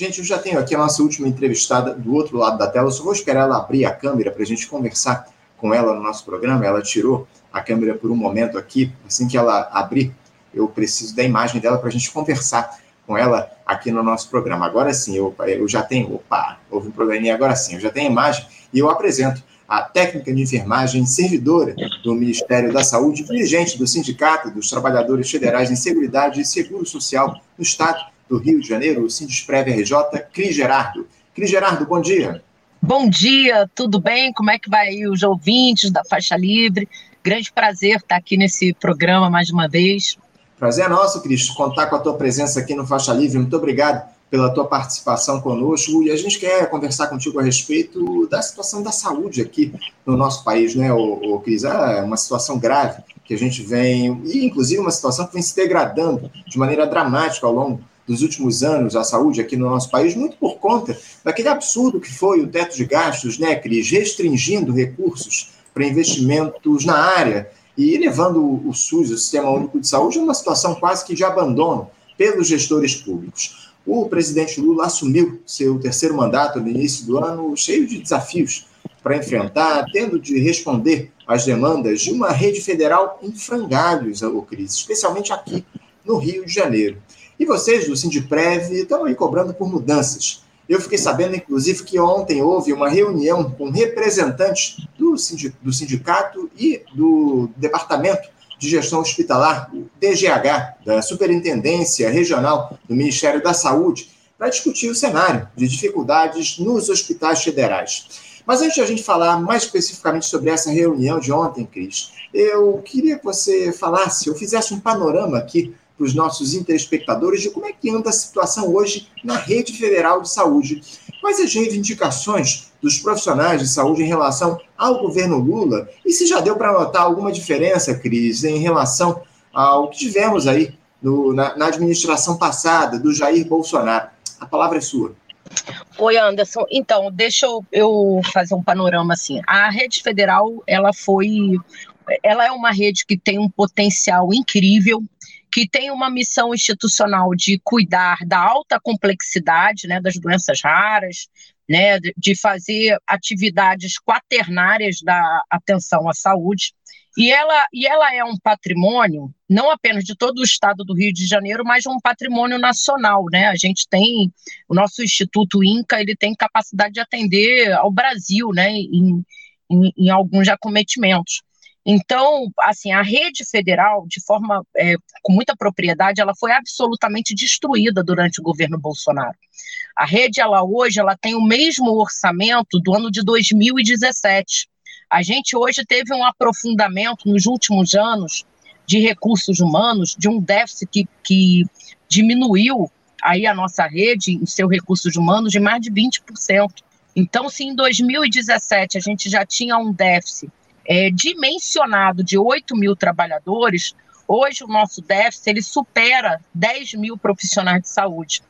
Gente, eu já tenho aqui a nossa última entrevistada do outro lado da tela. Eu só vou esperar ela abrir a câmera para a gente conversar com ela no nosso programa. Ela tirou a câmera por um momento aqui. Assim que ela abrir, eu preciso da imagem dela para a gente conversar com ela aqui no nosso programa. Agora sim, eu, eu já tenho. Opa, houve um probleminha agora sim. Eu já tenho a imagem e eu apresento a técnica de enfermagem servidora do Ministério da Saúde, dirigente do Sindicato dos Trabalhadores Federais em Seguridade e Seguro Social no Estado do Rio de Janeiro, o Sindesprev RJ, Cris Gerardo. Cris Gerardo, bom dia. Bom dia, tudo bem? Como é que vai aí os ouvintes da Faixa Livre? Grande prazer estar aqui nesse programa mais uma vez. Prazer é nosso, Cris, contar com a tua presença aqui no Faixa Livre. Muito obrigado pela tua participação conosco e a gente quer conversar contigo a respeito da situação da saúde aqui no nosso país, né, o, o Cris? É uma situação grave que a gente vem, e inclusive uma situação que vem se degradando de maneira dramática ao longo dos últimos anos, a saúde aqui no nosso país, muito por conta daquele absurdo que foi o teto de gastos, né, Cris, restringindo recursos para investimentos na área e levando o SUS, o Sistema Único de Saúde, a uma situação quase que de abandono pelos gestores públicos. O presidente Lula assumiu seu terceiro mandato no início do ano cheio de desafios para enfrentar, tendo de responder às demandas de uma rede federal em frangalhos, Cris, especialmente aqui no Rio de Janeiro. E vocês do Sindiprev estão aí cobrando por mudanças. Eu fiquei sabendo, inclusive, que ontem houve uma reunião com representantes do sindicato e do departamento de Gestão Hospitalar, o DGH, da Superintendência Regional do Ministério da Saúde, para discutir o cenário de dificuldades nos hospitais federais. Mas antes de a gente falar mais especificamente sobre essa reunião de ontem, Cris, eu queria que você falasse, ou fizesse um panorama aqui para os nossos interespectadores de como é que anda a situação hoje na rede federal de saúde. Quais as reivindicações dos profissionais de saúde em relação ao governo Lula? E se já deu para notar alguma diferença, Cris, em relação ao que tivemos aí no, na, na administração passada do Jair Bolsonaro? A palavra é sua. Oi, Anderson. Então, deixa eu, eu, fazer um panorama assim. A rede federal, ela foi, ela é uma rede que tem um potencial incrível que tem uma missão institucional de cuidar da alta complexidade né, das doenças raras, né, de fazer atividades quaternárias da atenção à saúde. E ela, e ela é um patrimônio, não apenas de todo o estado do Rio de Janeiro, mas um patrimônio nacional. Né? A gente tem, o nosso Instituto INCA, ele tem capacidade de atender ao Brasil né, em, em, em alguns acometimentos. Então, assim, a rede federal, de forma é, com muita propriedade, ela foi absolutamente destruída durante o governo Bolsonaro. A rede, ela hoje, ela tem o mesmo orçamento do ano de 2017. A gente hoje teve um aprofundamento nos últimos anos de recursos humanos, de um déficit que, que diminuiu aí a nossa rede em seus recursos humanos de mais de 20%. Então, se em 2017 a gente já tinha um déficit é, dimensionado de 8 mil trabalhadores, hoje o nosso déficit ele supera 10 mil profissionais de saúde.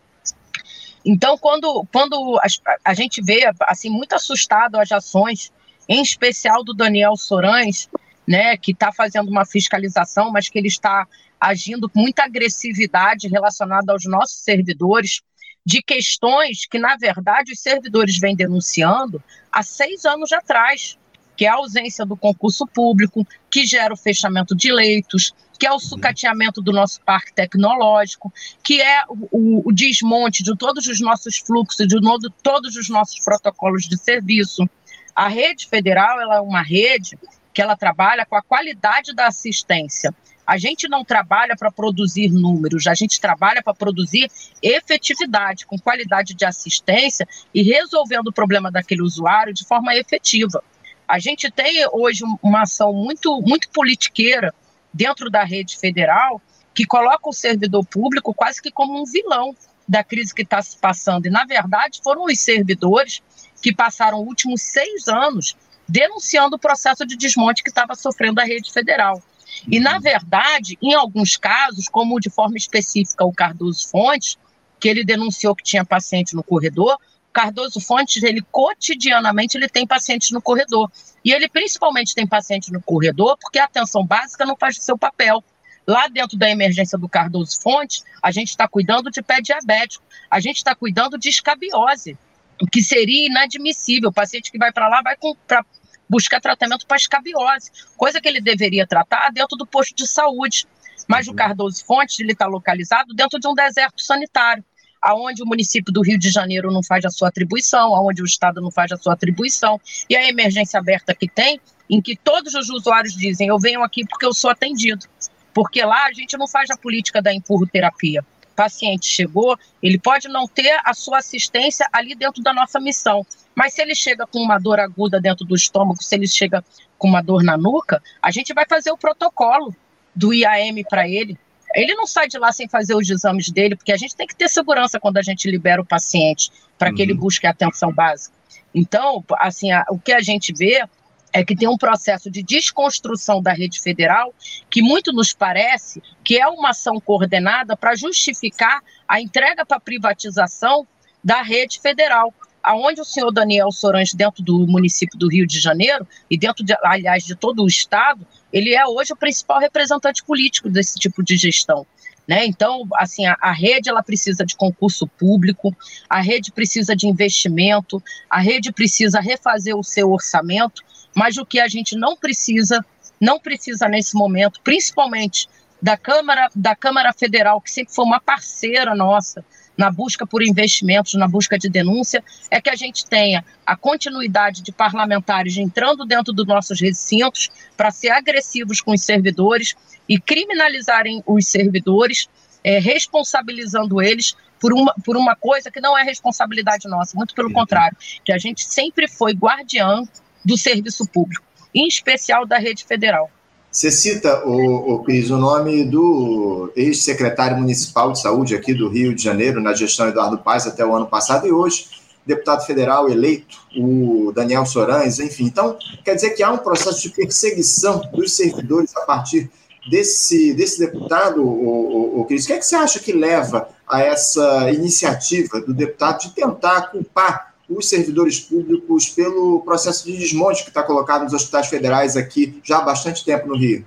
Então, quando, quando a, a gente vê, assim, muito assustado as ações, em especial do Daniel Sorães, né, que está fazendo uma fiscalização, mas que ele está agindo com muita agressividade relacionada aos nossos servidores, de questões que, na verdade, os servidores vêm denunciando há seis anos atrás que é a ausência do concurso público, que gera o fechamento de leitos, que é o sucateamento do nosso parque tecnológico, que é o, o desmonte de todos os nossos fluxos, de novo, todos os nossos protocolos de serviço. A rede federal ela é uma rede que ela trabalha com a qualidade da assistência. A gente não trabalha para produzir números, a gente trabalha para produzir efetividade, com qualidade de assistência e resolvendo o problema daquele usuário de forma efetiva. A gente tem hoje uma ação muito, muito politiqueira dentro da rede federal que coloca o servidor público quase que como um vilão da crise que está se passando. E, na verdade, foram os servidores que passaram os últimos seis anos denunciando o processo de desmonte que estava sofrendo a rede federal. E, na verdade, em alguns casos, como de forma específica o Cardoso Fontes, que ele denunciou que tinha paciente no corredor, Cardoso Fontes, ele cotidianamente ele tem pacientes no corredor. E ele principalmente tem paciente no corredor porque a atenção básica não faz o seu papel. Lá dentro da emergência do Cardoso Fonte, a gente está cuidando de pé diabético, a gente está cuidando de escabiose, o que seria inadmissível. O paciente que vai para lá vai para buscar tratamento para escabiose, coisa que ele deveria tratar dentro do posto de saúde. Mas o uhum. Cardoso Fonte ele está localizado dentro de um deserto sanitário aonde o município do Rio de Janeiro não faz a sua atribuição, aonde o Estado não faz a sua atribuição, e a emergência aberta que tem, em que todos os usuários dizem, eu venho aqui porque eu sou atendido, porque lá a gente não faz a política da empurro-terapia. Paciente chegou, ele pode não ter a sua assistência ali dentro da nossa missão, mas se ele chega com uma dor aguda dentro do estômago, se ele chega com uma dor na nuca, a gente vai fazer o protocolo do IAM para ele, ele não sai de lá sem fazer os exames dele, porque a gente tem que ter segurança quando a gente libera o paciente para uhum. que ele uhum. busque a atenção básica. Então, assim, a, o que a gente vê é que tem um processo de desconstrução da rede federal que muito nos parece que é uma ação coordenada para justificar a entrega para privatização da rede federal aonde o senhor Daniel Sorans, dentro do município do Rio de Janeiro, e dentro, de, aliás, de todo o estado, ele é hoje o principal representante político desse tipo de gestão. Né? Então, assim, a, a, rede ela precisa de concurso público, a rede precisa de investimento, a rede precisa refazer o seu orçamento, mas o que a gente não precisa, não precisa nesse momento, principalmente da Câmara, da Câmara Federal, que sempre foi uma parceira nossa na busca por investimentos, na busca de denúncia, é que a gente tenha a continuidade de parlamentares entrando dentro dos nossos recintos para ser agressivos com os servidores e criminalizarem os servidores, é, responsabilizando eles por uma, por uma coisa que não é responsabilidade nossa, muito pelo contrário, que a gente sempre foi guardião do serviço público, em especial da rede federal. Você cita, o, o Cris, o nome do ex-secretário municipal de saúde aqui do Rio de Janeiro, na gestão Eduardo Paz até o ano passado, e hoje deputado federal eleito, o Daniel Sorães, enfim. Então, quer dizer que há um processo de perseguição dos servidores a partir desse, desse deputado, o, o, o Cris. O que, é que você acha que leva a essa iniciativa do deputado de tentar culpar os servidores públicos pelo processo de desmonte que está colocado nos hospitais federais aqui já há bastante tempo no Rio?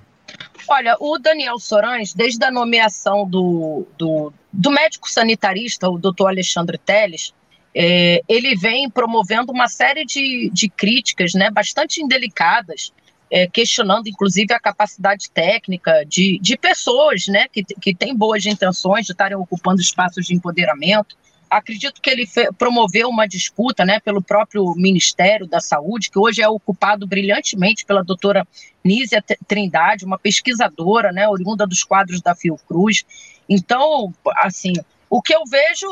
Olha, o Daniel Sorães, desde a nomeação do, do, do médico sanitarista, o doutor Alexandre Teles, é, ele vem promovendo uma série de, de críticas né, bastante indelicadas, é, questionando inclusive a capacidade técnica de, de pessoas né, que, que têm boas intenções de estarem ocupando espaços de empoderamento, acredito que ele promoveu uma disputa né, pelo próprio Ministério da Saúde, que hoje é ocupado brilhantemente pela doutora Nízia Trindade, uma pesquisadora, né, oriunda dos quadros da Fiocruz. Então, assim, o que eu vejo,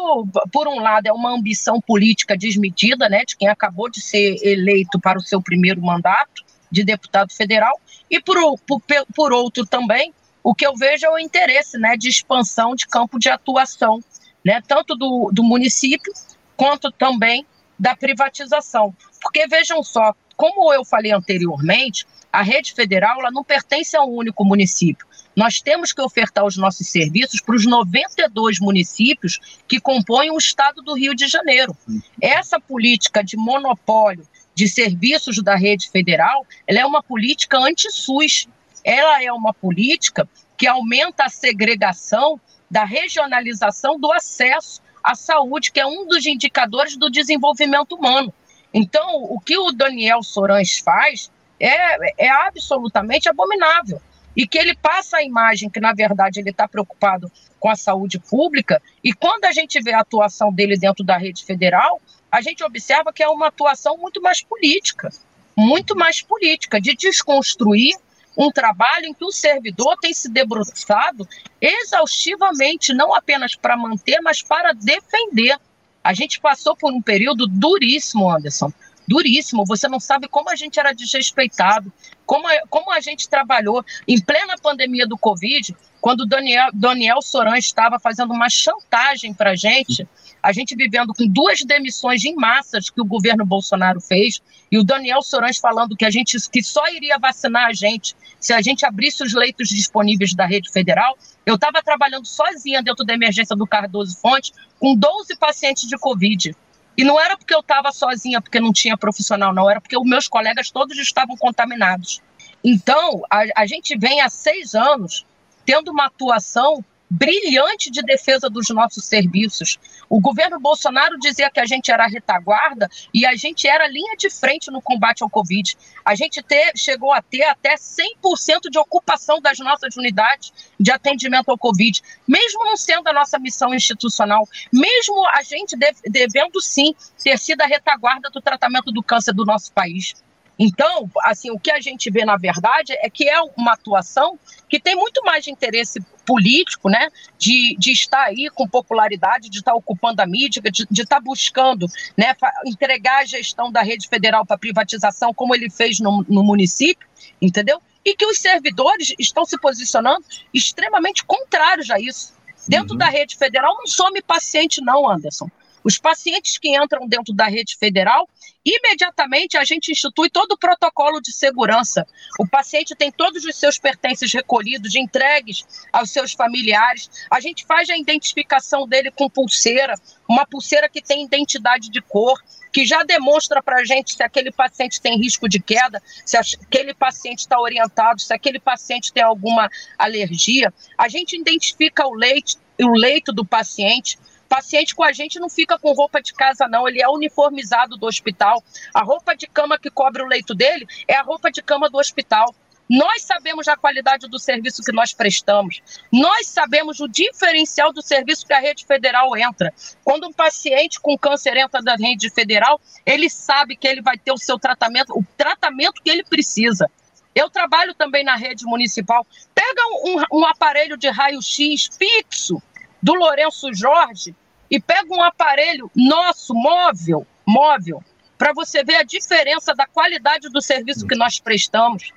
por um lado, é uma ambição política desmedida, né, de quem acabou de ser eleito para o seu primeiro mandato de deputado federal, e por, por, por outro também, o que eu vejo é o interesse né, de expansão de campo de atuação né, tanto do, do município quanto também da privatização. Porque vejam só, como eu falei anteriormente, a rede federal ela não pertence a um único município. Nós temos que ofertar os nossos serviços para os 92 municípios que compõem o estado do Rio de Janeiro. Essa política de monopólio de serviços da rede federal, ela é uma política anti-SUS. Ela é uma política que aumenta a segregação da regionalização do acesso à saúde, que é um dos indicadores do desenvolvimento humano. Então, o que o Daniel Sorães faz é, é absolutamente abominável. E que ele passa a imagem que, na verdade, ele está preocupado com a saúde pública, e quando a gente vê a atuação dele dentro da rede federal, a gente observa que é uma atuação muito mais política muito mais política, de desconstruir um trabalho em que o servidor tem se debruçado exaustivamente, não apenas para manter, mas para defender. A gente passou por um período duríssimo, Anderson, duríssimo. Você não sabe como a gente era desrespeitado, como, como a gente trabalhou em plena pandemia do Covid, quando Daniel, Daniel Soran estava fazendo uma chantagem para a gente, a gente vivendo com duas demissões em massas que o governo Bolsonaro fez, e o Daniel Sorães falando que a gente que só iria vacinar a gente se a gente abrisse os leitos disponíveis da rede federal. Eu estava trabalhando sozinha dentro da emergência do Cardoso Fonte, com 12 pacientes de Covid. E não era porque eu estava sozinha, porque não tinha profissional, não, era porque os meus colegas todos estavam contaminados. Então, a, a gente vem há seis anos tendo uma atuação brilhante de defesa dos nossos serviços. O governo Bolsonaro dizia que a gente era retaguarda e a gente era linha de frente no combate ao Covid. A gente ter, chegou a ter até 100% de ocupação das nossas unidades de atendimento ao Covid, mesmo não sendo a nossa missão institucional, mesmo a gente devendo sim ter sido a retaguarda do tratamento do câncer do nosso país. Então, assim, o que a gente vê na verdade é que é uma atuação que tem muito mais de interesse político, né, de, de estar aí com popularidade, de estar ocupando a mídia, de, de estar buscando, né, entregar a gestão da rede federal para privatização, como ele fez no, no município, entendeu? E que os servidores estão se posicionando extremamente contrários a isso. Dentro uhum. da rede federal não some paciente, não, Anderson. Os pacientes que entram dentro da rede federal, imediatamente a gente institui todo o protocolo de segurança. O paciente tem todos os seus pertences recolhidos, entregues aos seus familiares. A gente faz a identificação dele com pulseira, uma pulseira que tem identidade de cor, que já demonstra para a gente se aquele paciente tem risco de queda, se aquele paciente está orientado, se aquele paciente tem alguma alergia. A gente identifica o leito, o leito do paciente, Paciente com a gente não fica com roupa de casa, não. Ele é uniformizado do hospital. A roupa de cama que cobre o leito dele é a roupa de cama do hospital. Nós sabemos a qualidade do serviço que nós prestamos. Nós sabemos o diferencial do serviço que a rede federal entra. Quando um paciente com câncer entra da rede federal, ele sabe que ele vai ter o seu tratamento, o tratamento que ele precisa. Eu trabalho também na rede municipal. Pega um, um aparelho de raio-x fixo do Lourenço Jorge e pega um aparelho nosso, móvel, móvel, para você ver a diferença da qualidade do serviço que nós prestamos.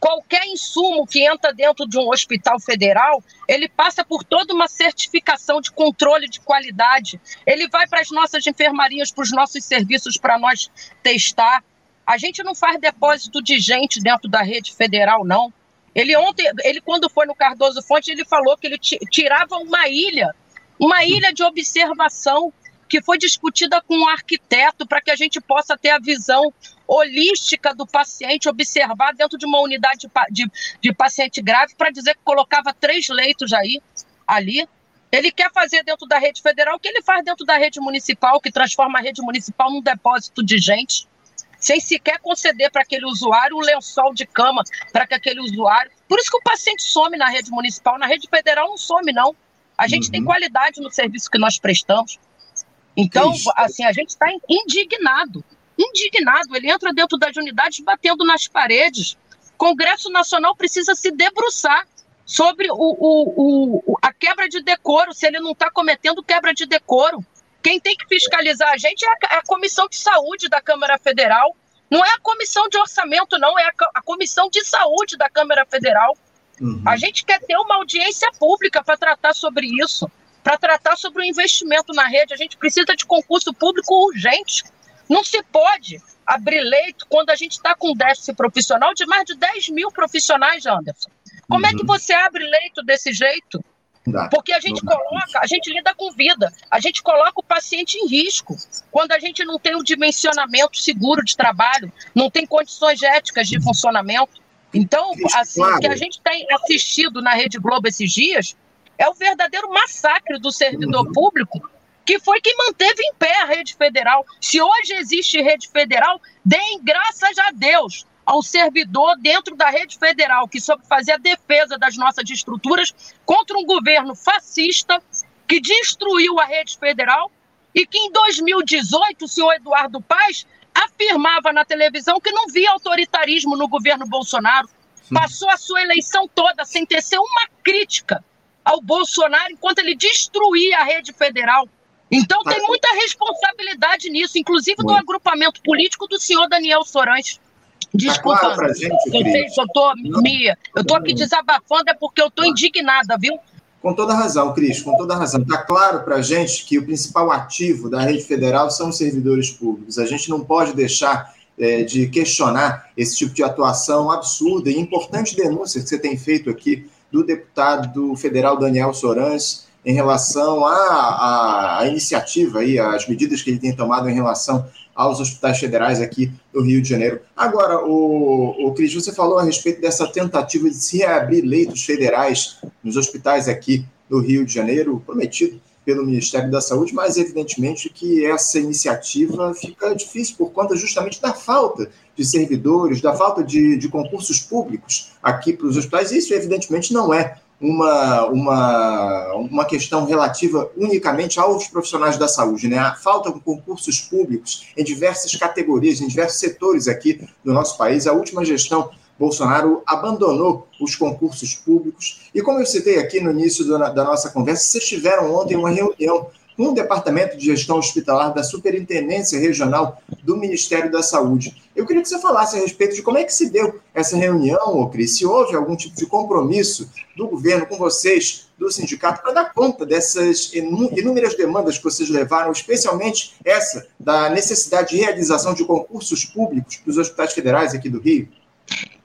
Qualquer insumo que entra dentro de um hospital federal, ele passa por toda uma certificação de controle de qualidade. Ele vai para as nossas enfermarias, para os nossos serviços para nós testar. A gente não faz depósito de gente dentro da rede federal, não. Ele ontem, ele quando foi no Cardoso Fonte, ele falou que ele tirava uma ilha uma ilha de observação que foi discutida com um arquiteto para que a gente possa ter a visão holística do paciente, observar dentro de uma unidade de, de, de paciente grave, para dizer que colocava três leitos aí, ali. Ele quer fazer dentro da rede federal o que ele faz dentro da rede municipal, que transforma a rede municipal num depósito de gente, sem sequer conceder para aquele usuário um lençol de cama para que aquele usuário. Por isso que o paciente some na rede municipal, na rede federal não some, não. A gente uhum. tem qualidade no serviço que nós prestamos. Então, assim, a gente está indignado. Indignado. Ele entra dentro das unidades batendo nas paredes. Congresso Nacional precisa se debruçar sobre o, o, o, a quebra de decoro, se ele não está cometendo quebra de decoro. Quem tem que fiscalizar a gente é a, é a, Comissão de Saúde da Câmara Federal. Não é a Comissão de Orçamento, não, é a, a Comissão de Saúde da Câmara Federal. Uhum. A gente quer ter uma audiência pública para tratar sobre isso, para tratar sobre o investimento na rede. A gente precisa de concurso público urgente. Não se pode abrir leito quando a gente está com déficit profissional de mais de 10 mil profissionais, Anderson. Como uhum. é que uhum. você abre leito desse jeito? Porque a gente coloca, a gente lida com vida, a gente coloca o paciente em risco. Quando a gente não tem um dimensionamento seguro de trabalho, não tem condições éticas de funcionamento. Então, assim, claro. o que a gente tem assistido na Rede Globo esses dias é o verdadeiro massacre do servidor uhum. público, que foi quem manteve em pé a rede federal. Se hoje existe rede federal, deem graças a Deus ao servidor dentro da rede federal que soube fazer a defesa das nossas estruturas contra um governo fascista que destruiu a rede federal e que em 2018 o senhor Eduardo Paes afirmava na televisão que não via autoritarismo no governo Bolsonaro. Passou a sua eleição toda sem tecer uma crítica ao Bolsonaro enquanto ele destruía a rede federal. Então tem muita responsabilidade nisso, inclusive do agrupamento político do senhor Daniel Sorães. Desculpa, tá claro gente, eu, sei, eu tô, Mia, eu tô aqui desabafando é porque eu tô indignada, viu? Com toda razão, Cris, com toda razão. Está claro para a gente que o principal ativo da rede federal são os servidores públicos. A gente não pode deixar é, de questionar esse tipo de atuação absurda e importante denúncia que você tem feito aqui do deputado federal Daniel Sorans, em relação à, à, iniciativa e às medidas que ele tem tomado em relação aos hospitais federais aqui do Rio de Janeiro. Agora, o, o Cris, você falou a respeito dessa tentativa de se reabrir leitos federais nos hospitais aqui do Rio de Janeiro, prometido pelo Ministério da Saúde, mas evidentemente que essa iniciativa fica difícil por conta justamente da falta de servidores, da falta de, de concursos públicos aqui para os hospitais. Isso, evidentemente, não é uma, uma, uma questão relativa unicamente aos profissionais da saúde, né? A falta de concursos públicos em diversas categorias, em diversos setores aqui do nosso país. A última gestão Bolsonaro abandonou os concursos públicos. E como eu citei aqui no início da nossa conversa, vocês tiveram ontem uma reunião com o Departamento de Gestão Hospitalar da Superintendência Regional do Ministério da Saúde. Eu queria que você falasse a respeito de como é que se deu essa reunião, ô Cris, se houve algum tipo de compromisso do governo com vocês, do sindicato, para dar conta dessas inúmeras demandas que vocês levaram, especialmente essa da necessidade de realização de concursos públicos para os hospitais federais aqui do Rio.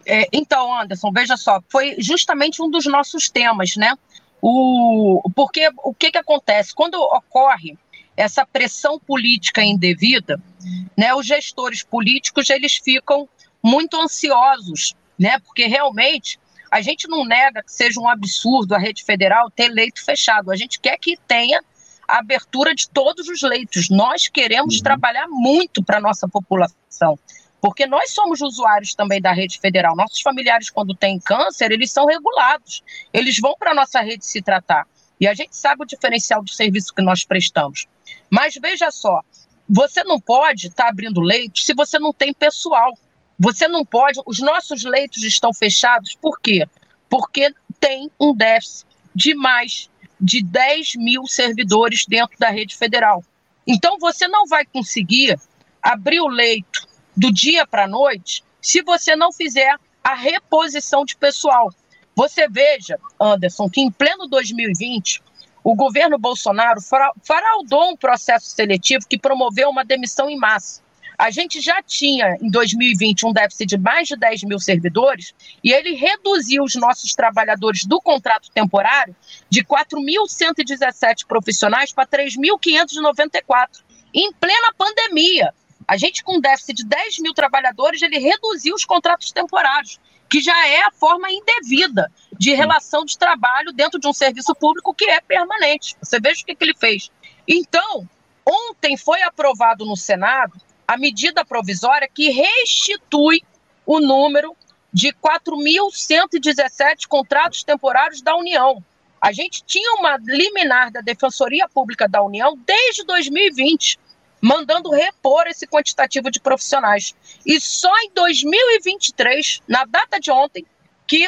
É, então, Anderson, veja só, foi justamente um dos nossos temas, né? O, porque o que, que acontece? Quando ocorre essa pressão política indevida, né, os gestores políticos eles ficam muito ansiosos, né? Porque realmente a gente não nega que seja um absurdo a rede federal ter leito fechado. A gente quer que tenha a abertura de todos os leitos. Nós queremos uhum. trabalhar muito para a nossa população. Porque nós somos usuários também da rede federal. Nossos familiares, quando têm câncer, eles são regulados. Eles vão para a nossa rede se tratar. E a gente sabe o diferencial do serviço que nós prestamos. Mas veja só, você não pode estar tá abrindo leitos se você não tem pessoal. Você não pode. Os nossos leitos estão fechados, por quê? Porque tem um déficit de mais de 10 mil servidores dentro da rede federal. Então, você não vai conseguir abrir o leito do dia para a noite se você não fizer a reposição de pessoal. Você veja, Anderson, que em pleno 2020, o governo Bolsonaro faraudou um processo seletivo que promoveu uma demissão em massa. A gente já tinha, em 2020, um déficit de mais de 10 mil servidores e ele reduziu os nossos trabalhadores do contrato temporário de 4.117 profissionais para 3.594, em plena pandemia. A gente, com déficit de 10 mil trabalhadores, ele reduziu os contratos temporários, que já é a forma indevida de relação de trabalho dentro de um serviço público que é permanente. Você veja o que, que ele fez. Então, ontem foi aprovado no Senado a medida provisória que restitui o número de 4.117 contratos temporários da União. A gente tinha uma liminar da Defensoria Pública da União desde 2020 mandando repor esse quantitativo de profissionais. E só em 2023, na data de ontem, que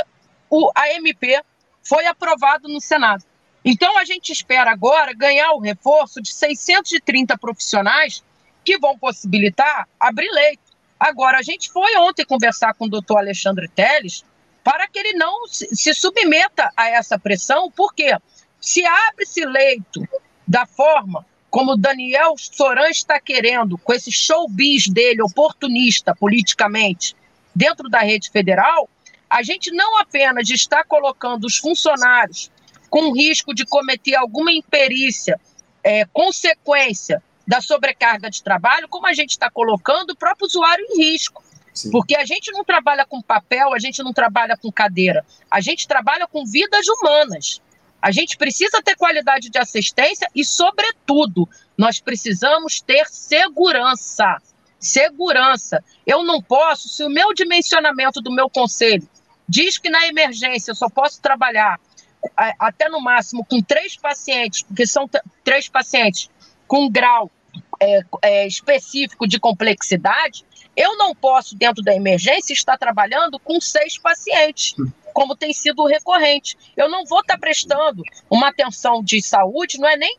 o AMP foi aprovado no Senado. Então a gente espera agora ganhar o reforço de 630 profissionais que vão possibilitar abrir leito. Agora, a gente foi ontem conversar com o doutor Alexandre Teles para que ele não se submeta a essa pressão, porque se abre-se leito da forma como Daniel Soran está querendo, com esse showbiz dele, oportunista politicamente, dentro da rede federal, a gente não apenas está colocando os funcionários com risco de cometer alguma imperícia, é, consequência da sobrecarga de trabalho, como a gente está colocando o próprio usuário em risco. Sim. Porque a gente não trabalha com papel, a gente não trabalha com cadeira, a gente trabalha com vidas humanas. A gente precisa ter qualidade de assistência e, sobretudo, nós precisamos ter segurança. Segurança. Eu não posso, se o meu dimensionamento do meu conselho diz que na emergência eu só posso trabalhar até no máximo com três pacientes, porque são três pacientes com grau é, é, específico de complexidade, eu não posso, dentro da emergência, estar trabalhando com seis pacientes como tem sido recorrente. Eu não vou estar prestando uma atenção de saúde, não é nem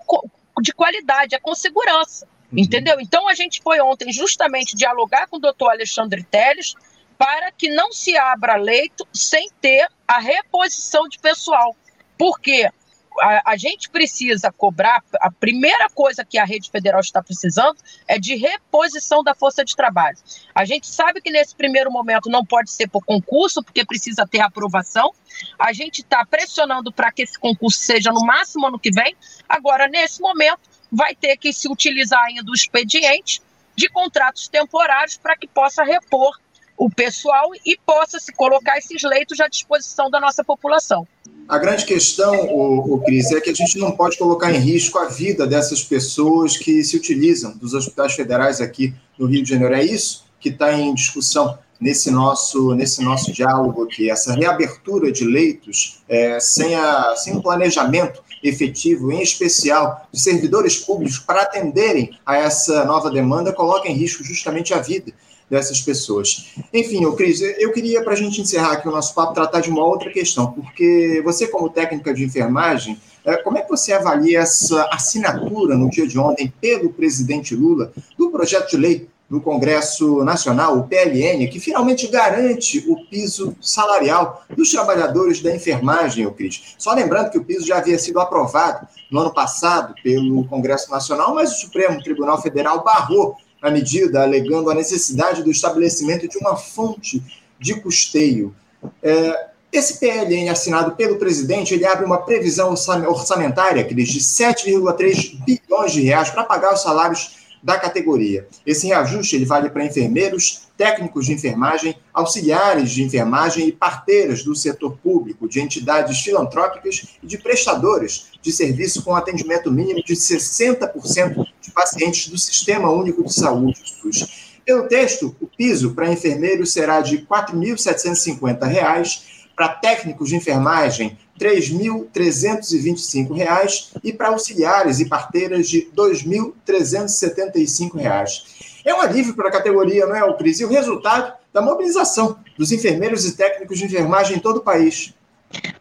de qualidade, é com segurança. Uhum. Entendeu? Então a gente foi ontem justamente dialogar com o doutor Alexandre Teles para que não se abra leito sem ter a reposição de pessoal. Porque a, a, gente precisa cobrar. A primeira coisa que a rede federal está precisando é de reposição da força de trabalho. A gente sabe que nesse primeiro momento não pode ser por concurso, porque precisa ter aprovação. A gente está pressionando para que esse concurso seja no máximo ano que vem. Agora, nesse momento, vai ter que se utilizar ainda o expediente de contratos temporários para que possa repor o pessoal e possa se colocar esses leitos à disposição da nossa população. A grande questão, o, o Cris, é que a gente não pode colocar em risco a vida dessas pessoas que se utilizam dos hospitais federais aqui no Rio de Janeiro. É isso que está em discussão nesse nosso, nesse nosso diálogo aqui, essa reabertura de leitos é, sem, a, sem um planejamento efetivo, em especial de servidores públicos, para atenderem a essa nova demanda, coloca em risco justamente a vida dessas pessoas. Enfim, o Cris, eu queria, para a gente encerrar aqui o nosso papo, tratar de uma outra questão, porque você, como técnica de enfermagem, é, como é que você avalia essa assinatura no dia de ontem pelo presidente Lula do projeto de lei do Congresso Nacional, o PLN, que finalmente garante o piso salarial dos trabalhadores da enfermagem, o Cris. Só lembrando que o piso já havia sido aprovado no ano passado pelo Congresso Nacional, mas o Supremo Tribunal Federal barrou a medida, alegando a necessidade do estabelecimento de uma fonte de custeio. É, esse PLN assinado pelo presidente, ele abre uma previsão orçamentária, Cris, de 7,3 bilhões de reais para pagar os salários da categoria. Esse reajuste ele vale para enfermeiros, técnicos de enfermagem, auxiliares de enfermagem e parteiras do setor público, de entidades filantrópicas e de prestadores de serviço com atendimento mínimo de 60% de pacientes do Sistema Único de Saúde, SUS. Pelo texto, o piso para enfermeiros será de R$ 4.750, para técnicos de enfermagem, R$ 3.325 e para auxiliares e parteiras de R$ 2.375. É um alívio para a categoria, não é, Cris? E o resultado da mobilização dos enfermeiros e técnicos de enfermagem em todo o país.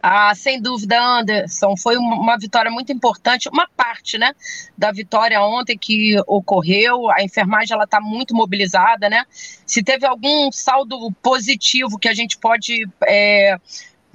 Ah, sem dúvida, Anderson, foi uma vitória muito importante, uma parte, né, da vitória ontem que ocorreu. A enfermagem ela está muito mobilizada, né? Se teve algum saldo positivo que a gente pode é,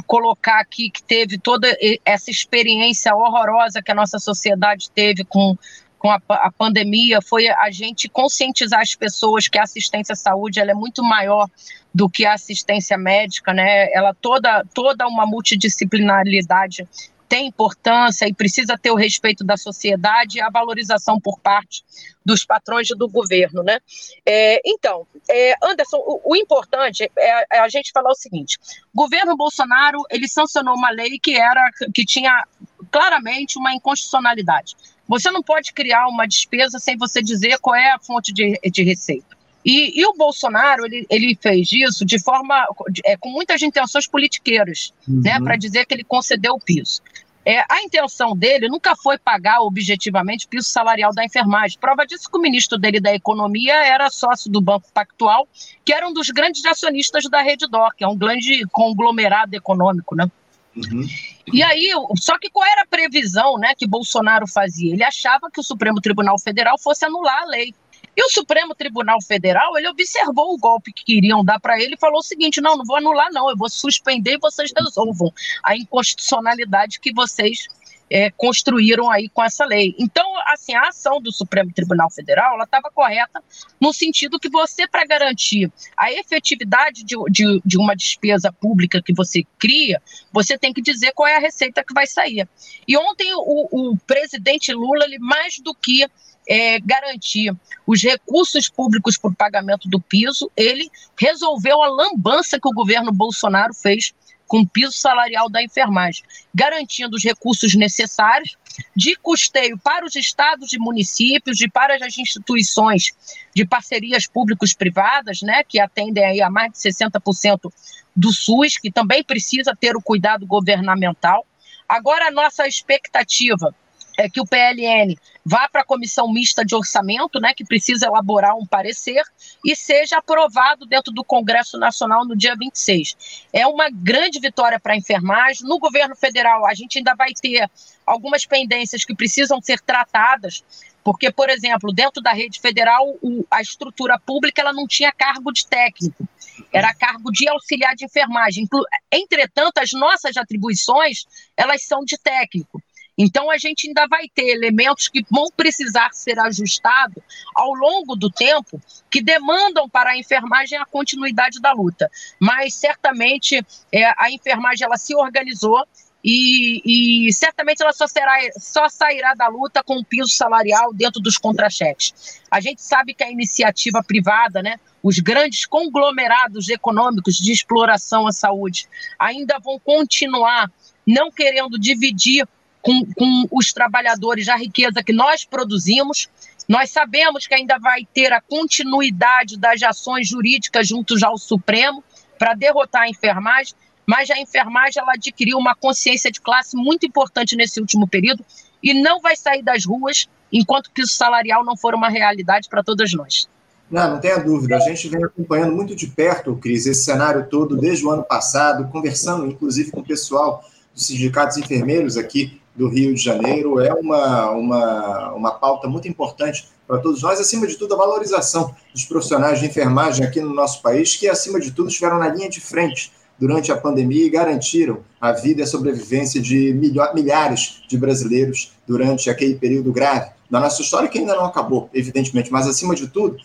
colocar aqui que teve toda essa experiência horrorosa que a nossa sociedade teve com, com a, a pandemia foi a gente conscientizar as pessoas que a assistência à saúde ela é muito maior do que a assistência médica, né? Ela toda toda uma multidisciplinaridade tem importância e precisa ter o respeito da sociedade e a valorização por parte dos patrões do governo, né? É, então, é, Anderson, o, o importante é, é, a gente falar o seguinte: o governo Bolsonaro ele sancionou uma lei que era que tinha claramente uma inconstitucionalidade. Você não pode criar uma despesa sem você dizer qual é a fonte de, de receita. E, e, o Bolsonaro ele, ele fez isso de forma é, com muitas intenções politiqueiras, uhum. né, para dizer que ele concedeu o piso. É, a intenção dele nunca foi pagar objetivamente o piso salarial da enfermagem. Prova disso que o ministro dele da Economia era sócio do Banco Pactual, que era um dos grandes acionistas da Rede que é um grande conglomerado econômico, né? Uhum. E aí, só que qual era a previsão né, que Bolsonaro fazia? Ele achava que o Supremo Tribunal Federal fosse anular a lei. E o Supremo Tribunal Federal, ele observou o golpe que queriam dar para ele e falou o seguinte: não, não vou anular, não, eu vou suspender e vocês resolvam a inconstitucionalidade que vocês é, construíram aí com essa lei. Então, assim, a ação do Supremo Tribunal Federal ela estava correta no sentido que você, para garantir a efetividade de, de, de, uma despesa pública que você cria, você tem que dizer qual é a receita que vai sair. E ontem o, o presidente Lula, ele mais do que é, garantir os recursos públicos para o pagamento do piso, ele resolveu a lambança que o governo Bolsonaro fez com o piso salarial da enfermagem, garantindo os recursos necessários de custeio para os estados e municípios e para as instituições de parcerias públicos-privadas, né, que atendem aí a mais de 60% do SUS, que também precisa ter o cuidado governamental. Agora, a nossa expectativa é, que o PLN vá para a comissão mista de orçamento, né, que precisa elaborar um parecer, e seja aprovado dentro do Congresso Nacional no dia 26. É uma grande vitória para a enfermagem. No governo federal, a gente ainda vai ter algumas pendências que precisam ser tratadas, porque, por exemplo, dentro da rede federal, o, a estrutura pública ela não tinha cargo de técnico, era cargo de auxiliar de enfermagem. Entretanto, as nossas atribuições elas são de técnico. Então, a gente ainda vai ter elementos que vão precisar ser ajustados ao longo do tempo, que demandam para a enfermagem a continuidade da luta. Mas, certamente, é, a enfermagem ela se organizou e, e, certamente ela só, será, só sairá da luta com o piso salarial dentro dos contra-cheques. A gente sabe que a iniciativa privada, né, os grandes conglomerados econômicos de exploração à saúde, ainda vão continuar não querendo dividir com, com os trabalhadores a riqueza que nós produzimos. Nós sabemos que ainda vai ter a continuidade das ações jurídicas juntos ao Supremo para derrotar a enfermagem, mas a enfermagem ela adquiriu uma consciência de classe muito importante nesse último período e não vai sair das ruas enquanto que o salarial não for uma realidade para todas nós. Não, não tenha dúvida. A gente vem acompanhando muito de perto, Cris, esse cenário todo desde o ano passado, conversando inclusive com o pessoal dos sindicatos enfermeiros aqui do Rio de Janeiro. É uma, uma, uma pauta muito importante para todos nós, acima de tudo, a valorização dos profissionais de enfermagem aqui no nosso país, que, acima de tudo, estiveram na linha de frente durante a pandemia e garantiram a vida e a sobrevivência de milhares de brasileiros durante aquele período grave da nossa história, que ainda não acabou, evidentemente, mas, acima de tudo,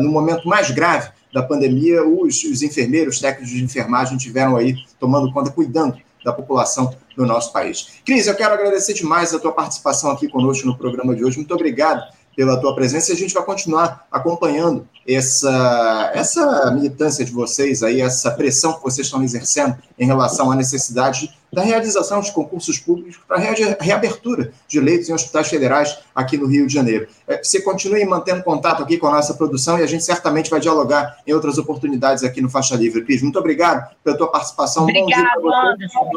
no momento mais grave da pandemia, os, os enfermeiros, técnicos de enfermagem tiveram aí tomando conta, cuidando da população do nosso país. Cris, eu quero agradecer demais a tua participação aqui conosco no programa de hoje. Muito obrigado pela tua presença e a gente vai continuar acompanhando essa, essa militância de vocês aí, essa pressão que vocês estão exercendo em relação à necessidade da realização de concursos públicos para reabertura de leitos em hospitais federais aqui no Rio de Janeiro. É, você continue mantendo contato aqui com a nossa produção e a gente certamente vai dialogar em outras oportunidades aqui no Faixa Livre. Cris, muito obrigado pela tua participação. Obrigado, Bom Anderson.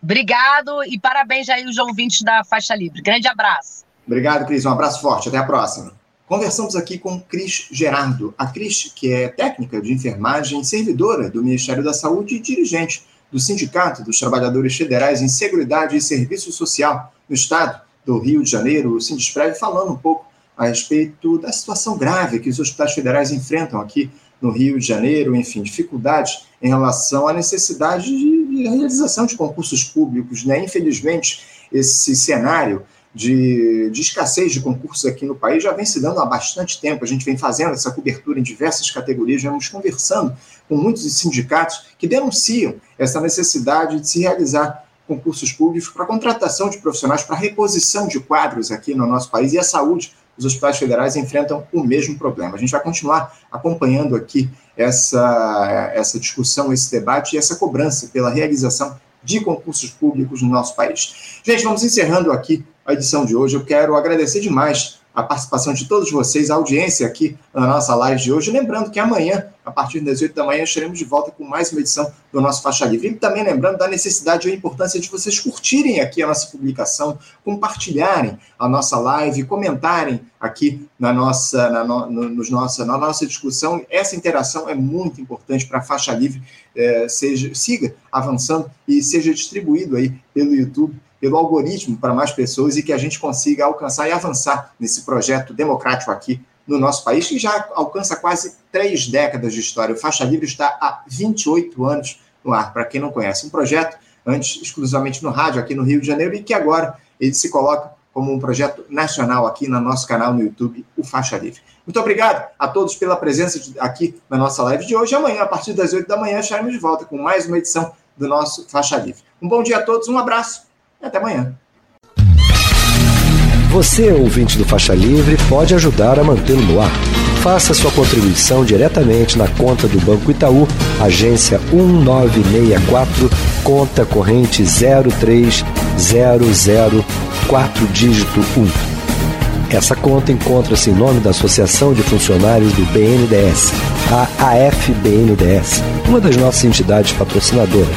Obrigado e parabéns aí aos ouvintes da Faixa Livre. Grande abraço. Obrigado, Cris. Um abraço forte. Até a próxima. Conversamos aqui com Cris Gerardo. A Cris, que é técnica de enfermagem, servidora do Ministério da Saúde e dirigente do Sindicato dos Trabalhadores Federais em Seguridade e Serviço Social no Estado do Rio de Janeiro, o Sindesprev, falando um pouco a respeito da situação grave que os hospitais federais enfrentam aqui no Rio de Janeiro, enfim, dificuldades em relação à necessidade de realização de concursos públicos. Né? Infelizmente, esse cenário de, de, escassez de concursos aqui no país já vem se dando há bastante tempo. A gente vem fazendo essa cobertura em diversas categorias, já vamos conversando com muitos sindicatos que denunciam essa necessidade de se realizar concursos públicos para contratação de profissionais, para reposição de quadros aqui no nosso país e a saúde. Os hospitais federais enfrentam o mesmo problema. A gente vai continuar acompanhando aqui essa, essa discussão, esse debate e essa cobrança pela realização de concursos públicos no nosso país. Gente, vamos encerrando aqui a edição de hoje. Eu quero agradecer demais a participação de todos vocês, a audiência aqui na nossa live de hoje. Lembrando que amanhã, a partir das 8 da manhã, estaremos de volta com mais uma edição do nosso Faixa Livre. E também lembrando da necessidade e a importância de vocês curtirem aqui a nossa publicação, compartilharem a nossa live, comentarem aqui na nossa, na, no, nos nossa, na nossa discussão. Essa interação é muito importante para a Faixa Livre é, seja, siga avançando e seja distribuído aí pelo YouTube pelo algoritmo para mais pessoas e que a gente consiga alcançar e avançar nesse projeto democrático aqui no nosso país, que já alcança quase três décadas de história. O Faixa Livre está há 28 anos no ar, para quem não conhece. Um projeto antes exclusivamente no rádio aqui no Rio de Janeiro e que agora ele se coloca como um projeto nacional aqui no nosso canal no YouTube, o Faixa Livre. Muito obrigado a todos pela presença aqui na nossa live de hoje. Amanhã, a partir das 8 da manhã, estaremos de volta com mais uma edição do nosso Faixa Livre. Um bom dia a todos, um abraço até amanhã. Você, ouvinte do Faixa Livre, pode ajudar a mantê-lo no ar. Faça sua contribuição diretamente na conta do Banco Itaú, agência 1964, conta corrente 03004 dígito 1. Essa conta encontra-se em nome da Associação de Funcionários do BNDES, a AFBNDES, uma das nossas entidades patrocinadoras,